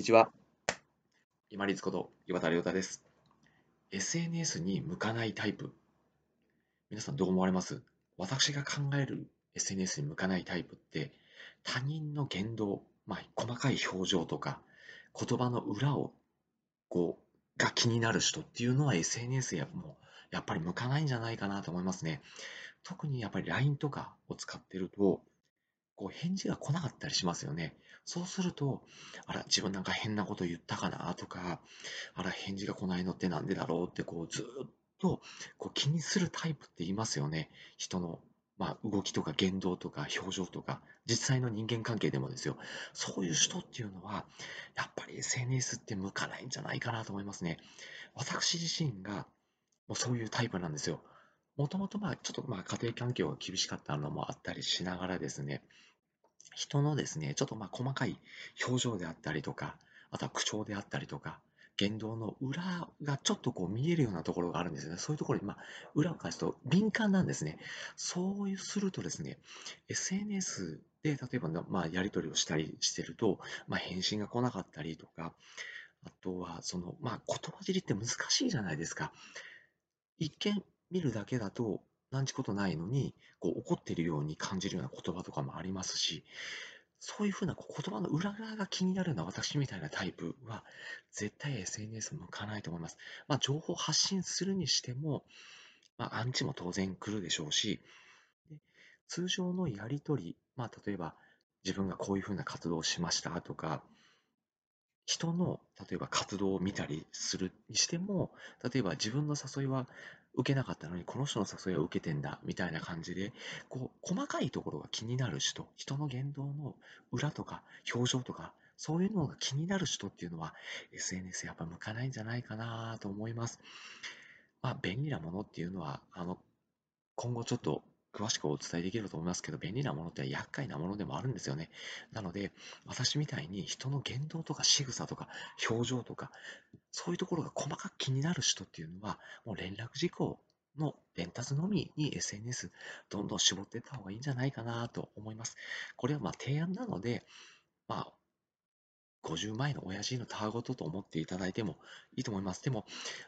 にちは。今立こと岩田亮太です。SNS に向かないタイプ。皆さんどう思われます？私が考える SNS に向かないタイプって、他人の言動、まあ、細かい表情とか、言葉の裏を、こう、が気になる人っていうのは SNS やもう、やっぱり向かないんじゃないかなと思いますね。特にやっぱり LINE とかを使ってると、こう返事が来なかったりしますよね。そうすると、あら、自分なんか変なこと言ったかなとか、あら、返事が来ないのってなんでだろうって、こう、ずっとこう気にするタイプって言いますよね。人の、まあ、動きとか言動とか表情とか、実際の人間関係でもですよ。そういう人っていうのは、やっぱり SNS って向かないんじゃないかなと思いますね。私自身が、もうそういうタイプなんですよ。もともとまあちょっとまあ家庭環境が厳しかったのもあったりしながらですね、人のですね、ちょっとまあ細かい表情であったりとか、あとは口調であったりとか、言動の裏がちょっとこう見えるようなところがあるんですよね。そういうところに、まあ、裏を返すと敏感なんですね。そうするとですね、SNS で例えば、まあ、やり取りをしたりしてると、まあ、返信が来なかったりとか、あとは、その、まあ、言葉尻って難しいじゃないですか。一見見るだけだと、なんちことないのに、こう怒っているように感じるような言葉とかもありますし、そういうふうなこう言葉の裏側が気になるような私みたいなタイプは、絶対 SNS 向かないと思います。まあ、情報発信するにしても、まあ、アンチも当然来るでしょうし、で通常のやりとり、まあ、例えば自分がこういうふうな活動をしましたとか、人の例えば活動を見たりするにしても、例えば自分の誘いは受けなかったのに、この人の誘いは受けてんだ、みたいな感じで、こう、細かいところが気になる人、人の言動の裏とか表情とか、そういうのが気になる人っていうのは、SNS やっぱ向かないんじゃないかなと思います。まあ、便利なものっていうのは、あの、今後ちょっと詳しくお伝えできると思いますけど、便利なものって厄介なものでもあるんですよね。なので、私みたいに人の言動とか仕草とか表情とか、そういうところが細かく気になる人っていうのは、もう連絡事項の伝達のみに SNS どんどん絞っていった方がいいんじゃないかなと思います。これはまあ提案なので、まあ、50前の親父のたわごとと思っていただいてもいいと思います。でも、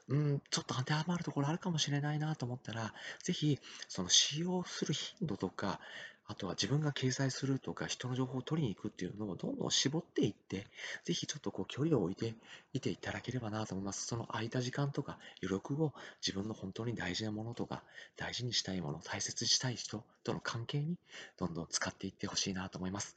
うん、ちょっと当てはまるところあるかもしれないなと思ったら、ぜひ、その使用する頻度とか、あとは自分が掲載するとか、人の情報を取りに行くっていうのをどんどん絞っていって、ぜひちょっとこう距離を置いていていただければなと思います。その空いた時間とか余力を自分の本当に大事なものとか、大事にしたいもの、大切にしたい人との関係にどんどん使っていってほしいなと思います。